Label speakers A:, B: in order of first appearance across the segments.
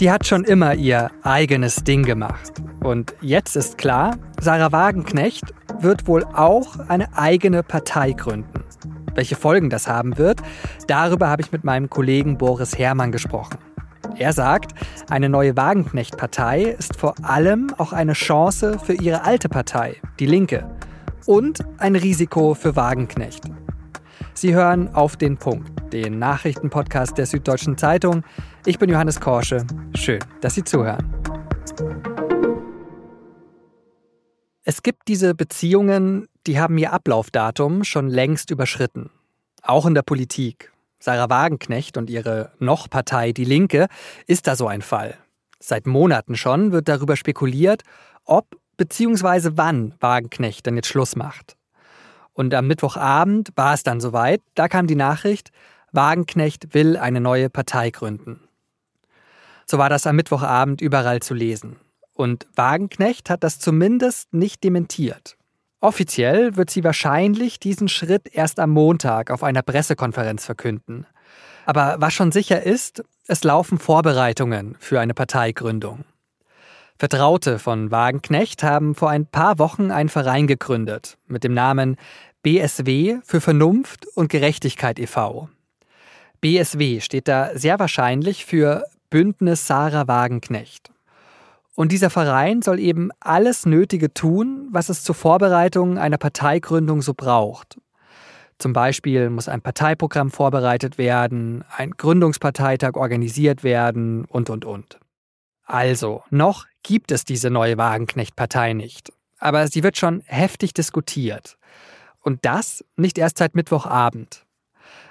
A: Sie hat schon immer ihr eigenes Ding gemacht. Und jetzt ist klar, Sarah Wagenknecht wird wohl auch eine eigene Partei gründen. Welche Folgen das haben wird, darüber habe ich mit meinem Kollegen Boris Herrmann gesprochen. Er sagt, eine neue Wagenknecht-Partei ist vor allem auch eine Chance für ihre alte Partei, die Linke, und ein Risiko für Wagenknecht. Sie hören auf den Punkt, den Nachrichtenpodcast der Süddeutschen Zeitung. Ich bin Johannes Korsche. Schön, dass Sie zuhören. Es gibt diese Beziehungen, die haben ihr Ablaufdatum schon längst überschritten. Auch in der Politik. Sarah Wagenknecht und ihre Noch-Partei Die Linke ist da so ein Fall. Seit Monaten schon wird darüber spekuliert, ob bzw. wann Wagenknecht denn jetzt Schluss macht. Und am Mittwochabend war es dann soweit, da kam die Nachricht, Wagenknecht will eine neue Partei gründen. So war das am Mittwochabend überall zu lesen. Und Wagenknecht hat das zumindest nicht dementiert. Offiziell wird sie wahrscheinlich diesen Schritt erst am Montag auf einer Pressekonferenz verkünden. Aber was schon sicher ist, es laufen Vorbereitungen für eine Parteigründung. Vertraute von Wagenknecht haben vor ein paar Wochen einen Verein gegründet mit dem Namen BSW für Vernunft und Gerechtigkeit e.V. BSW steht da sehr wahrscheinlich für Bündnis Sarah Wagenknecht. Und dieser Verein soll eben alles Nötige tun, was es zur Vorbereitung einer Parteigründung so braucht. Zum Beispiel muss ein Parteiprogramm vorbereitet werden, ein Gründungsparteitag organisiert werden und, und, und. Also, noch gibt es diese neue Wagenknecht-Partei nicht. Aber sie wird schon heftig diskutiert. Und das nicht erst seit Mittwochabend.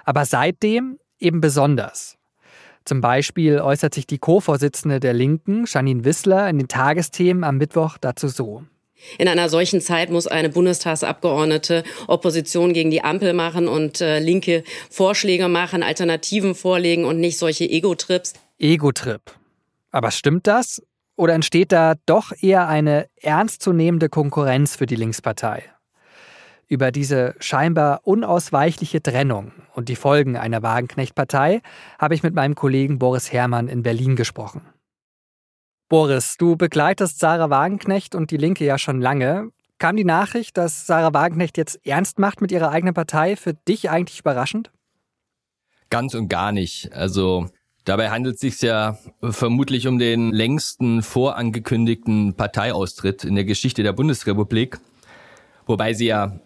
A: Aber seitdem eben besonders. Zum Beispiel äußert sich die Co-Vorsitzende der Linken, Janine Wissler, in den Tagesthemen am Mittwoch dazu so.
B: In einer solchen Zeit muss eine Bundestagsabgeordnete Opposition gegen die Ampel machen und äh, linke Vorschläge machen, Alternativen vorlegen und nicht solche Ego-Trips.
A: Ego-Trip. Aber stimmt das? Oder entsteht da doch eher eine ernstzunehmende Konkurrenz für die Linkspartei? Über diese scheinbar unausweichliche Trennung und die Folgen einer Wagenknecht-Partei habe ich mit meinem Kollegen Boris Herrmann in Berlin gesprochen. Boris, du begleitest Sarah Wagenknecht und die Linke ja schon lange. Kam die Nachricht, dass Sarah Wagenknecht jetzt ernst macht mit ihrer eigenen Partei, für dich eigentlich überraschend?
C: Ganz und gar nicht. Also dabei handelt es sich ja vermutlich um den längsten vorangekündigten Parteiaustritt in der Geschichte der Bundesrepublik, wobei sie ja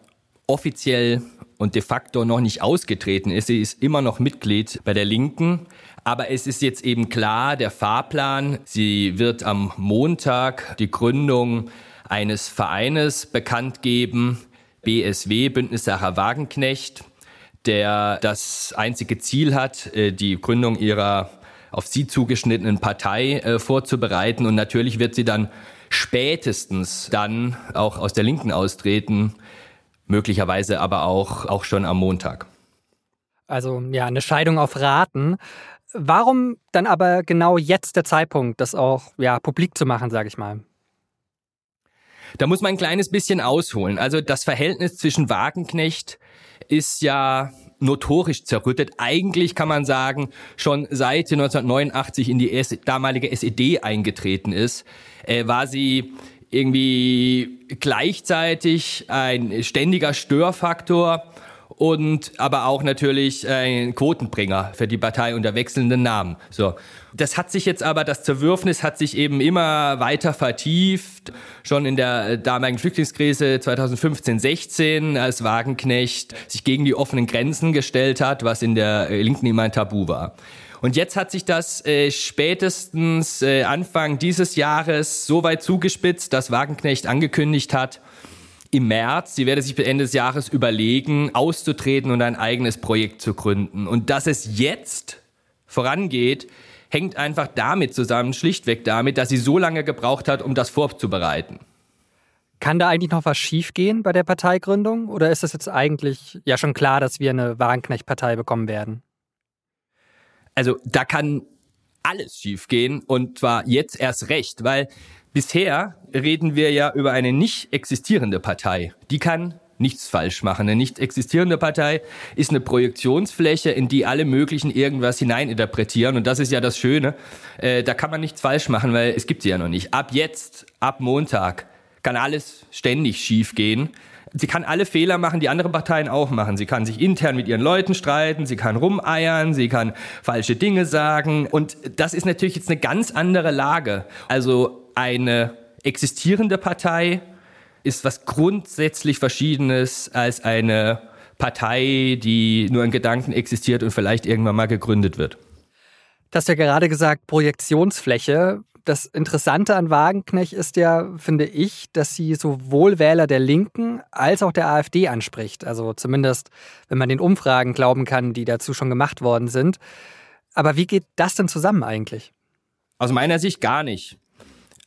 C: offiziell und de facto noch nicht ausgetreten ist. Sie ist immer noch Mitglied bei der Linken. Aber es ist jetzt eben klar, der Fahrplan, sie wird am Montag die Gründung eines Vereines bekannt geben, BSW, Bündnis Sarah Wagenknecht, der das einzige Ziel hat, äh, die Gründung ihrer auf sie zugeschnittenen Partei äh, vorzubereiten. Und natürlich wird sie dann spätestens dann auch aus der Linken austreten, möglicherweise aber auch, auch schon am Montag.
A: Also ja, eine Scheidung auf Raten. Warum dann aber genau jetzt der Zeitpunkt, das auch ja, publik zu machen, sage ich mal?
C: Da muss man ein kleines bisschen ausholen. Also das Verhältnis zwischen Wagenknecht ist ja notorisch zerrüttet. Eigentlich kann man sagen, schon seit sie 1989 in die damalige SED eingetreten ist, äh, war sie irgendwie gleichzeitig ein ständiger Störfaktor und aber auch natürlich ein Quotenbringer für die Partei unter wechselnden Namen. So. Das hat sich jetzt aber, das Zerwürfnis hat sich eben immer weiter vertieft. Schon in der damaligen Flüchtlingskrise 2015-16, als Wagenknecht sich gegen die offenen Grenzen gestellt hat, was in der Linken immer ein Tabu war. Und jetzt hat sich das äh, spätestens äh, Anfang dieses Jahres so weit zugespitzt, dass Wagenknecht angekündigt hat, im März, sie werde sich bis Ende des Jahres überlegen, auszutreten und ein eigenes Projekt zu gründen. Und dass es jetzt vorangeht, hängt einfach damit zusammen, schlichtweg damit, dass sie so lange gebraucht hat, um das vorzubereiten.
A: Kann da eigentlich noch was schiefgehen bei der Parteigründung? Oder ist es jetzt eigentlich ja schon klar, dass wir eine Wagenknecht-Partei bekommen werden?
C: Also da kann alles schiefgehen und zwar jetzt erst recht, weil bisher reden wir ja über eine nicht existierende Partei. Die kann nichts falsch machen. Eine nicht existierende Partei ist eine Projektionsfläche, in die alle möglichen irgendwas hineininterpretieren. Und das ist ja das Schöne. Äh, da kann man nichts falsch machen, weil es gibt sie ja noch nicht. Ab jetzt, ab Montag, kann alles ständig schief gehen. Sie kann alle Fehler machen, die andere Parteien auch machen. Sie kann sich intern mit ihren Leuten streiten, sie kann rumeiern, sie kann falsche Dinge sagen. Und das ist natürlich jetzt eine ganz andere Lage. Also eine existierende Partei ist was grundsätzlich Verschiedenes als eine Partei, die nur in Gedanken existiert und vielleicht irgendwann mal gegründet wird.
A: Du hast ja gerade gesagt, Projektionsfläche. Das Interessante an Wagenknecht ist ja, finde ich, dass sie sowohl Wähler der Linken als auch der AfD anspricht. Also zumindest, wenn man den Umfragen glauben kann, die dazu schon gemacht worden sind. Aber wie geht das denn zusammen eigentlich?
C: Aus meiner Sicht gar nicht.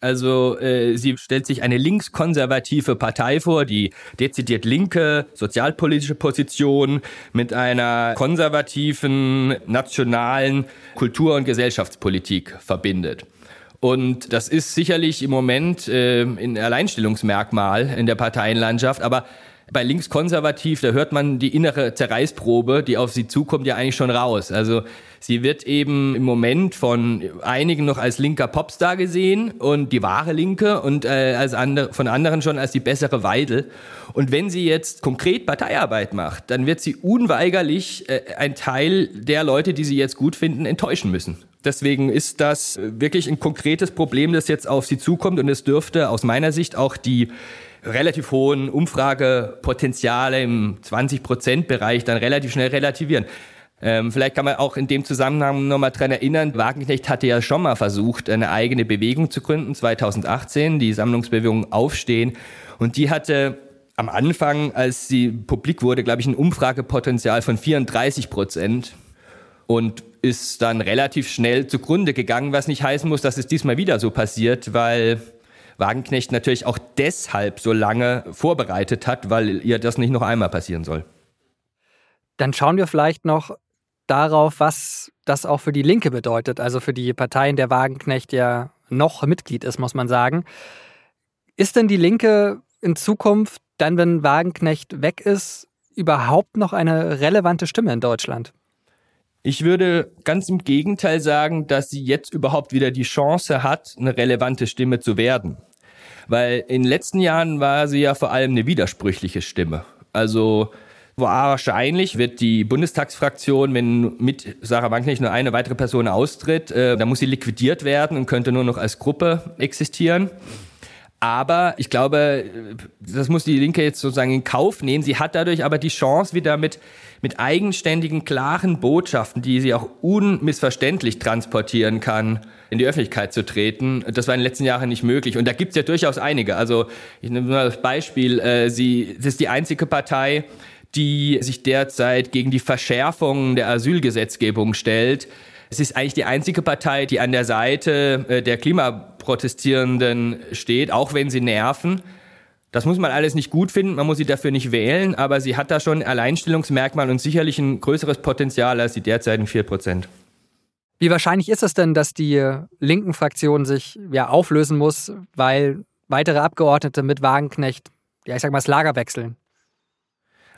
C: Also äh, sie stellt sich eine linkskonservative Partei vor, die dezidiert linke sozialpolitische Position mit einer konservativen nationalen Kultur- und Gesellschaftspolitik verbindet. Und das ist sicherlich im Moment äh, ein Alleinstellungsmerkmal in der Parteienlandschaft, aber bei linkskonservativ, da hört man die innere Zerreißprobe, die auf sie zukommt, ja eigentlich schon raus. Also sie wird eben im Moment von einigen noch als linker Popstar gesehen und die wahre Linke und äh, als andere, von anderen schon als die bessere Weidel. Und wenn sie jetzt konkret Parteiarbeit macht, dann wird sie unweigerlich äh, ein Teil der Leute, die sie jetzt gut finden, enttäuschen müssen. Deswegen ist das wirklich ein konkretes Problem, das jetzt auf sie zukommt und es dürfte aus meiner Sicht auch die relativ hohen Umfragepotenziale im 20-Prozent-Bereich dann relativ schnell relativieren. Ähm, vielleicht kann man auch in dem Zusammenhang nochmal dran erinnern, Wagenknecht hatte ja schon mal versucht, eine eigene Bewegung zu gründen, 2018, die Sammlungsbewegung Aufstehen. Und die hatte am Anfang, als sie publik wurde, glaube ich, ein Umfragepotenzial von 34 Prozent und ist dann relativ schnell zugrunde gegangen, was nicht heißen muss, dass es diesmal wieder so passiert, weil Wagenknecht natürlich auch deshalb so lange vorbereitet hat, weil ihr das nicht noch einmal passieren soll.
A: Dann schauen wir vielleicht noch darauf, was das auch für die Linke bedeutet, also für die Partei, in der Wagenknecht ja noch Mitglied ist, muss man sagen. Ist denn die Linke in Zukunft, dann wenn Wagenknecht weg ist, überhaupt noch eine relevante Stimme in Deutschland?
C: Ich würde ganz im Gegenteil sagen, dass sie jetzt überhaupt wieder die Chance hat, eine relevante Stimme zu werden. Weil in den letzten Jahren war sie ja vor allem eine widersprüchliche Stimme. Also wahrscheinlich wird die Bundestagsfraktion, wenn mit Sarah Wagenknecht nur eine weitere Person austritt, äh, dann muss sie liquidiert werden und könnte nur noch als Gruppe existieren. Aber ich glaube, das muss die Linke jetzt sozusagen in Kauf nehmen. Sie hat dadurch aber die Chance, wieder mit, mit eigenständigen, klaren Botschaften, die sie auch unmissverständlich transportieren kann, in die Öffentlichkeit zu treten. Das war in den letzten Jahren nicht möglich. Und da gibt es ja durchaus einige. Also ich nehme mal das Beispiel, äh, sie das ist die einzige Partei, die sich derzeit gegen die Verschärfung der Asylgesetzgebung stellt. Es ist eigentlich die einzige Partei, die an der Seite äh, der Klimaprotestierenden steht, auch wenn sie nerven. Das muss man alles nicht gut finden, man muss sie dafür nicht wählen, aber sie hat da schon ein Alleinstellungsmerkmal und sicherlich ein größeres Potenzial als die derzeitigen 4 Prozent.
A: Wie wahrscheinlich ist es denn, dass die linken Fraktion sich ja auflösen muss, weil weitere Abgeordnete mit Wagenknecht, ja ich sag mal, das Lager wechseln?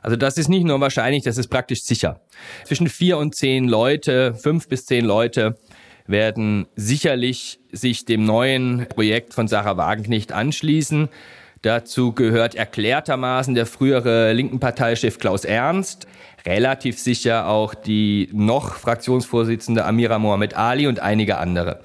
C: Also das ist nicht nur wahrscheinlich, das ist praktisch sicher. Zwischen vier und zehn Leute, fünf bis zehn Leute werden sicherlich sich dem neuen Projekt von Sarah Wagenknecht anschließen. Dazu gehört erklärtermaßen der frühere linken Parteichef Klaus Ernst, relativ sicher auch die noch Fraktionsvorsitzende Amira Mohamed Ali und einige andere.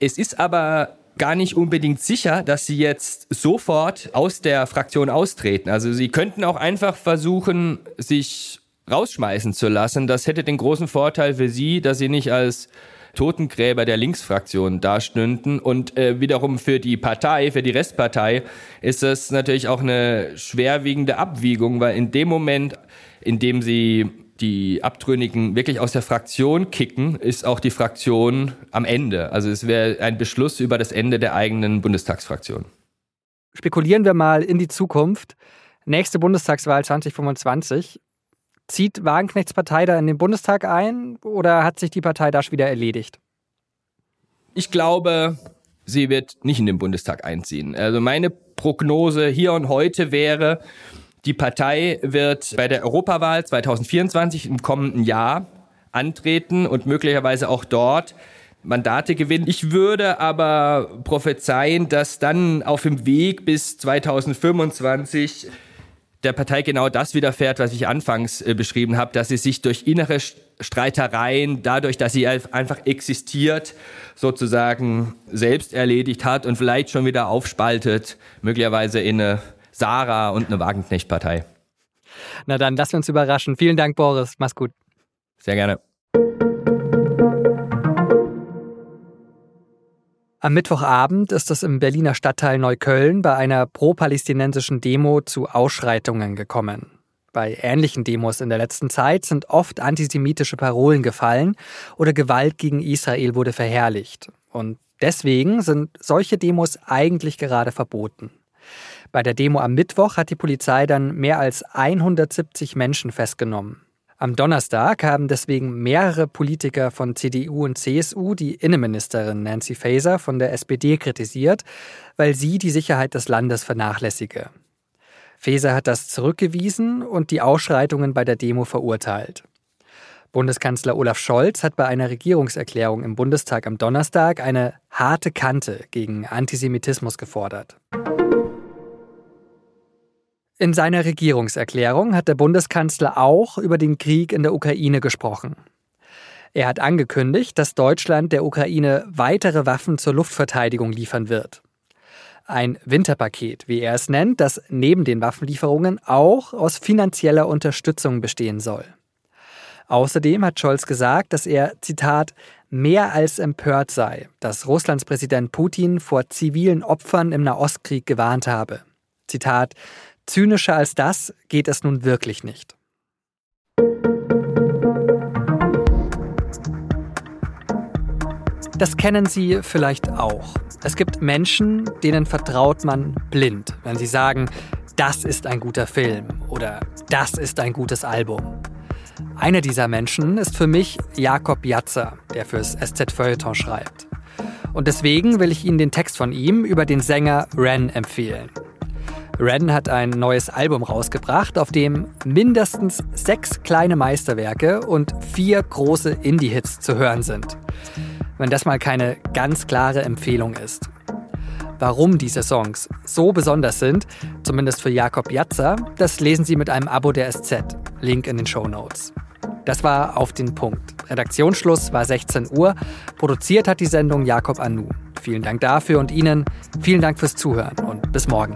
C: Es ist aber gar nicht unbedingt sicher, dass sie jetzt sofort aus der Fraktion austreten. Also sie könnten auch einfach versuchen, sich rausschmeißen zu lassen. Das hätte den großen Vorteil für sie, dass sie nicht als Totengräber der Linksfraktion dastünden. Und äh, wiederum für die Partei, für die Restpartei, ist das natürlich auch eine schwerwiegende Abwiegung, weil in dem Moment, in dem sie die Abtrünnigen wirklich aus der Fraktion kicken, ist auch die Fraktion am Ende. Also es wäre ein Beschluss über das Ende der eigenen Bundestagsfraktion.
A: Spekulieren wir mal in die Zukunft. Nächste Bundestagswahl 2025. Zieht Wagenknechts Partei da in den Bundestag ein oder hat sich die Partei da schon wieder erledigt?
C: Ich glaube, sie wird nicht in den Bundestag einziehen. Also meine Prognose hier und heute wäre, Die Partei wird bei der Europawahl 2024 im kommenden Jahr antreten und möglicherweise auch dort Mandate gewinnen. Ich würde aber prophezeien, dass dann auf dem Weg bis 2025 der Partei genau das widerfährt, was ich anfangs äh, beschrieben habe, dass sie sich durch innere Streitereien, dadurch, dass sie einfach existiert, sozusagen selbst erledigt hat und vielleicht schon wieder aufspaltet, möglicherweise in eine Sarah und eine Wagenknecht-Partei.
A: Na dann, lassen wir uns überraschen. Vielen Dank, Boris. Mach's gut.
C: Sehr gerne.
A: Am Mittwochabend ist es im Berliner Stadtteil Neukölln bei einer pro-palästinensischen Demo zu Ausschreitungen gekommen. Bei ähnlichen Demos in der letzten Zeit sind oft antisemitische Parolen gefallen oder Gewalt gegen Israel wurde verherrlicht. Und deswegen sind solche Demos eigentlich gerade verboten. Bei der Demo am Mittwoch hat die Polizei dann mehr als 170 Menschen festgenommen. Am Donnerstag haben deswegen mehrere Politiker von CDU und CSU die Innenministerin Nancy Faeser von der SPD kritisiert, weil sie die Sicherheit des Landes vernachlässige. Faeser hat das zurückgewiesen und die Ausschreitungen bei der Demo verurteilt. Bundeskanzler Olaf Scholz hat bei einer Regierungserklärung im Bundestag am Donnerstag eine harte Kante gegen Antisemitismus gefordert. In seiner Regierungserklärung hat der Bundeskanzler auch über den Krieg in der Ukraine gesprochen. Er hat angekündigt, dass Deutschland der Ukraine weitere Waffen zur Luftverteidigung liefern wird. Ein Winterpaket, wie er es nennt, das neben den Waffenlieferungen auch aus finanzieller Unterstützung bestehen soll. Außerdem hat Scholz gesagt, dass er, Zitat, mehr als empört sei, dass Russlands Präsident Putin vor zivilen Opfern im Nahostkrieg gewarnt habe. Zitat, Zynischer als das geht es nun wirklich nicht. Das kennen Sie vielleicht auch. Es gibt Menschen, denen vertraut man blind, wenn sie sagen, das ist ein guter Film oder das ist ein gutes Album. Einer dieser Menschen ist für mich Jakob Jatzer, der fürs SZ Feuilleton schreibt. Und deswegen will ich Ihnen den Text von ihm über den Sänger Ren empfehlen. Ren hat ein neues Album rausgebracht, auf dem mindestens sechs kleine Meisterwerke und vier große Indie-Hits zu hören sind. Wenn das mal keine ganz klare Empfehlung ist. Warum diese Songs so besonders sind, zumindest für Jakob Jatzer, das lesen Sie mit einem Abo der SZ. Link in den Show Notes. Das war auf den Punkt. Redaktionsschluss war 16 Uhr. Produziert hat die Sendung Jakob Anu. Vielen Dank dafür und Ihnen vielen Dank fürs Zuhören und bis morgen.